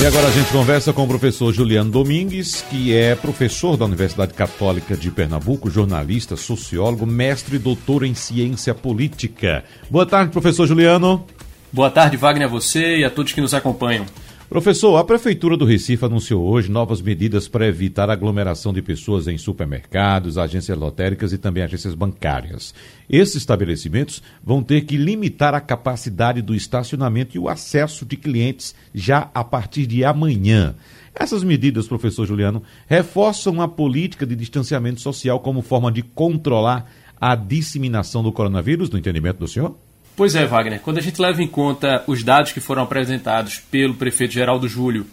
E agora a gente conversa com o professor Juliano Domingues, que é professor da Universidade Católica de Pernambuco, jornalista, sociólogo, mestre e doutor em ciência política. Boa tarde, professor Juliano. Boa tarde, Wagner, a você e a todos que nos acompanham. Professor, a Prefeitura do Recife anunciou hoje novas medidas para evitar aglomeração de pessoas em supermercados, agências lotéricas e também agências bancárias. Esses estabelecimentos vão ter que limitar a capacidade do estacionamento e o acesso de clientes já a partir de amanhã. Essas medidas, professor Juliano, reforçam a política de distanciamento social como forma de controlar a disseminação do coronavírus, no entendimento do senhor? Pois é, Wagner. Quando a gente leva em conta os dados que foram apresentados pelo prefeito Geraldo Júlio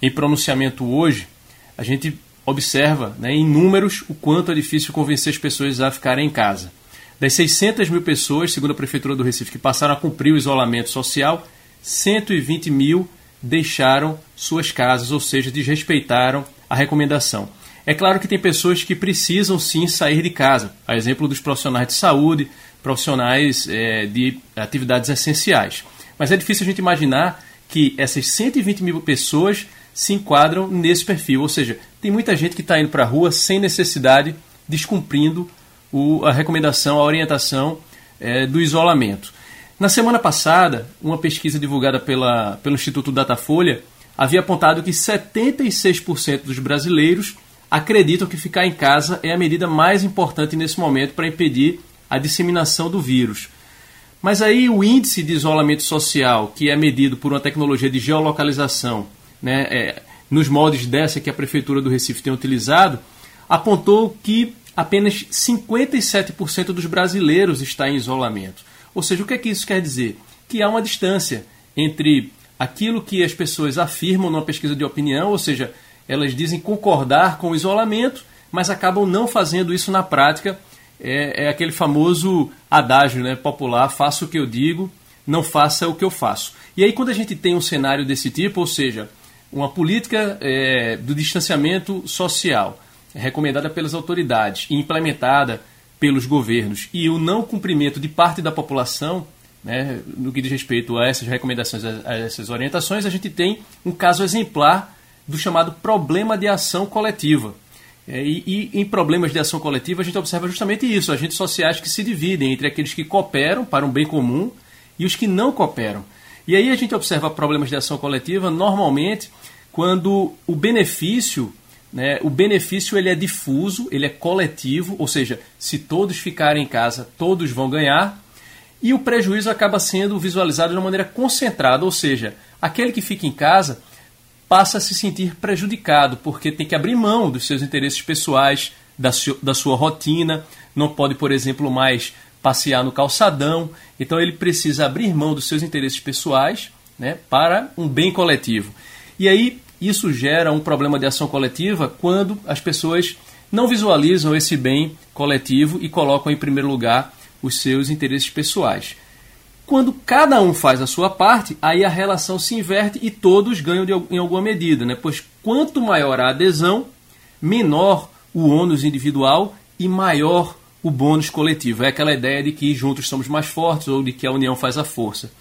em pronunciamento hoje, a gente observa né, em números o quanto é difícil convencer as pessoas a ficarem em casa. Das 600 mil pessoas, segundo a Prefeitura do Recife, que passaram a cumprir o isolamento social, 120 mil deixaram suas casas, ou seja, desrespeitaram a recomendação. É claro que tem pessoas que precisam sim sair de casa, a exemplo dos profissionais de saúde, profissionais é, de atividades essenciais. Mas é difícil a gente imaginar que essas 120 mil pessoas se enquadram nesse perfil. Ou seja, tem muita gente que está indo para a rua sem necessidade, descumprindo o, a recomendação, a orientação é, do isolamento. Na semana passada, uma pesquisa divulgada pela, pelo Instituto Datafolha havia apontado que 76% dos brasileiros acreditam que ficar em casa é a medida mais importante nesse momento para impedir a disseminação do vírus. Mas aí o índice de isolamento social, que é medido por uma tecnologia de geolocalização, né, é, nos moldes dessa que a Prefeitura do Recife tem utilizado, apontou que apenas 57% dos brasileiros está em isolamento. Ou seja, o que é que isso quer dizer? Que há uma distância entre aquilo que as pessoas afirmam numa pesquisa de opinião, ou seja, elas dizem concordar com o isolamento, mas acabam não fazendo isso na prática é, é aquele famoso adágio né, popular: faça o que eu digo, não faça o que eu faço. E aí, quando a gente tem um cenário desse tipo, ou seja, uma política é, do distanciamento social recomendada pelas autoridades e implementada pelos governos e o não cumprimento de parte da população, né, no que diz respeito a essas recomendações, a essas orientações, a gente tem um caso exemplar do chamado problema de ação coletiva. É, e, e, em problemas de ação coletiva a gente observa justamente isso, agentes sociais que se dividem entre aqueles que cooperam para um bem comum e os que não cooperam. E aí a gente observa problemas de ação coletiva normalmente quando o benefício, né, o benefício ele é difuso, ele é coletivo, ou seja, se todos ficarem em casa, todos vão ganhar, e o prejuízo acaba sendo visualizado de uma maneira concentrada, ou seja, aquele que fica em casa passa a se sentir prejudicado, porque tem que abrir mão dos seus interesses pessoais, da, su da sua rotina, não pode, por exemplo, mais passear no calçadão, então ele precisa abrir mão dos seus interesses pessoais né, para um bem coletivo. E aí isso gera um problema de ação coletiva quando as pessoas não visualizam esse bem coletivo e colocam em primeiro lugar os seus interesses pessoais. Quando cada um faz a sua parte, aí a relação se inverte e todos ganham de, em alguma medida, né? pois quanto maior a adesão, menor o ônus individual e maior o bônus coletivo. É aquela ideia de que juntos somos mais fortes ou de que a união faz a força.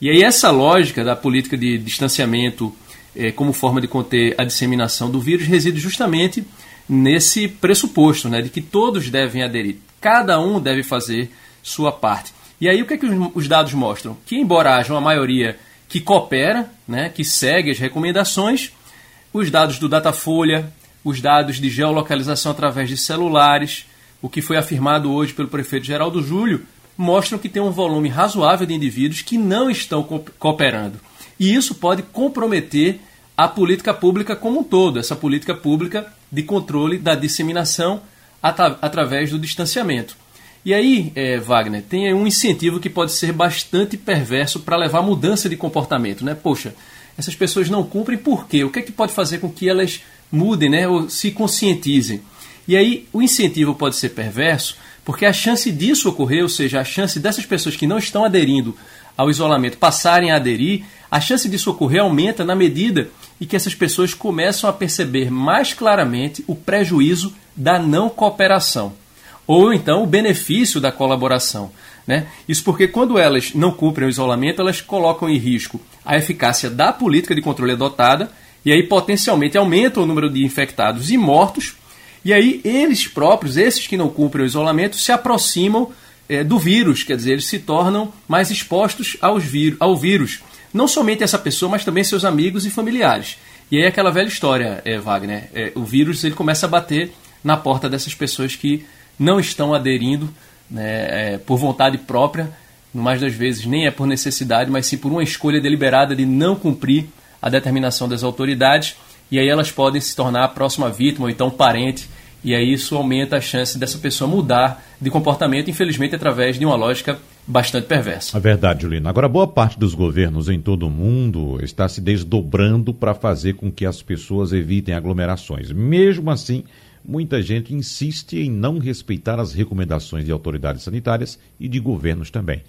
E aí essa lógica da política de distanciamento eh, como forma de conter a disseminação do vírus reside justamente nesse pressuposto, né, de que todos devem aderir, cada um deve fazer sua parte. E aí o que, é que os dados mostram? Que embora haja uma maioria que coopera, né, que segue as recomendações, os dados do Datafolha, os dados de geolocalização através de celulares, o que foi afirmado hoje pelo prefeito Geraldo Júlio, mostram que tem um volume razoável de indivíduos que não estão cooperando. E isso pode comprometer a política pública como um todo, essa política pública de controle da disseminação através do distanciamento. E aí, é, Wagner, tem um incentivo que pode ser bastante perverso para levar mudança de comportamento, né? Poxa, essas pessoas não cumprem por quê? O que é que pode fazer com que elas mudem, né? Ou se conscientizem? E aí, o incentivo pode ser perverso porque a chance disso ocorrer, ou seja, a chance dessas pessoas que não estão aderindo ao isolamento passarem a aderir, a chance disso ocorrer aumenta na medida em que essas pessoas começam a perceber mais claramente o prejuízo da não cooperação ou então o benefício da colaboração. Né? Isso porque quando elas não cumprem o isolamento, elas colocam em risco a eficácia da política de controle adotada e aí potencialmente aumenta o número de infectados e mortos. E aí eles próprios, esses que não cumprem o isolamento, se aproximam é, do vírus, quer dizer, eles se tornam mais expostos aos ao vírus. Não somente essa pessoa, mas também seus amigos e familiares. E aí é aquela velha história, é, Wagner, é, o vírus ele começa a bater na porta dessas pessoas que não estão aderindo né, é, por vontade própria, mais das vezes nem é por necessidade, mas sim por uma escolha deliberada de não cumprir a determinação das autoridades, e aí elas podem se tornar a próxima vítima ou então parente e aí isso aumenta a chance dessa pessoa mudar de comportamento, infelizmente, através de uma lógica bastante perversa. É verdade, Julino. Agora, boa parte dos governos em todo o mundo está se desdobrando para fazer com que as pessoas evitem aglomerações. Mesmo assim, muita gente insiste em não respeitar as recomendações de autoridades sanitárias e de governos também.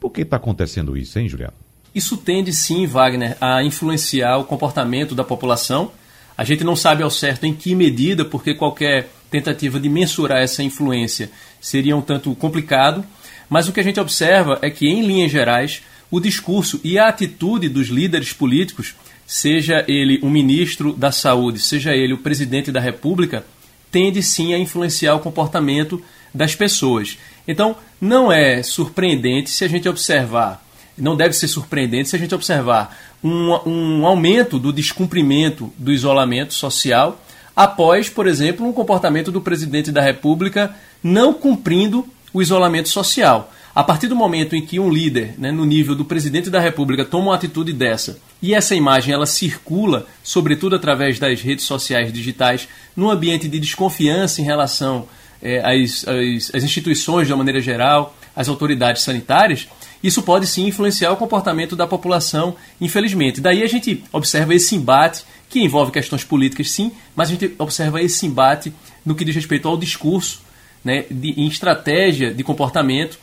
Por que está acontecendo isso, hein, Juliano? Isso tende, sim, Wagner, a influenciar o comportamento da população. A gente não sabe ao certo em que medida, porque qualquer tentativa de mensurar essa influência seria um tanto complicado, mas o que a gente observa é que, em linhas gerais, o discurso e a atitude dos líderes políticos, seja ele o ministro da Saúde, seja ele o presidente da República, tende sim a influenciar o comportamento das pessoas. Então, não é surpreendente se a gente observar, não deve ser surpreendente se a gente observar um, um aumento do descumprimento do isolamento social após, por exemplo, um comportamento do presidente da República não cumprindo o isolamento social. A partir do momento em que um líder, né, no nível do presidente da República, toma uma atitude dessa e essa imagem ela circula, sobretudo através das redes sociais digitais, num ambiente de desconfiança em relação é, às, às, às instituições de uma maneira geral, às autoridades sanitárias, isso pode sim influenciar o comportamento da população, infelizmente. Daí a gente observa esse embate que envolve questões políticas, sim, mas a gente observa esse embate no que diz respeito ao discurso, né, de, em estratégia de comportamento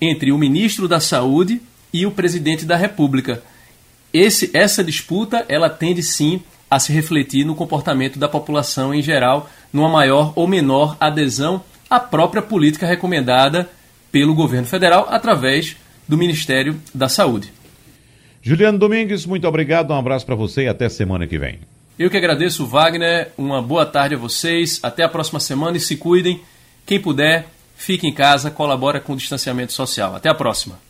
entre o ministro da Saúde e o presidente da República. Esse, essa disputa ela tende sim a se refletir no comportamento da população em geral, numa maior ou menor adesão à própria política recomendada pelo governo federal através do Ministério da Saúde. Juliano Domingues, muito obrigado, um abraço para você e até semana que vem. Eu que agradeço, Wagner. Uma boa tarde a vocês. Até a próxima semana e se cuidem. Quem puder, fique em casa, colabora com o distanciamento social. Até a próxima.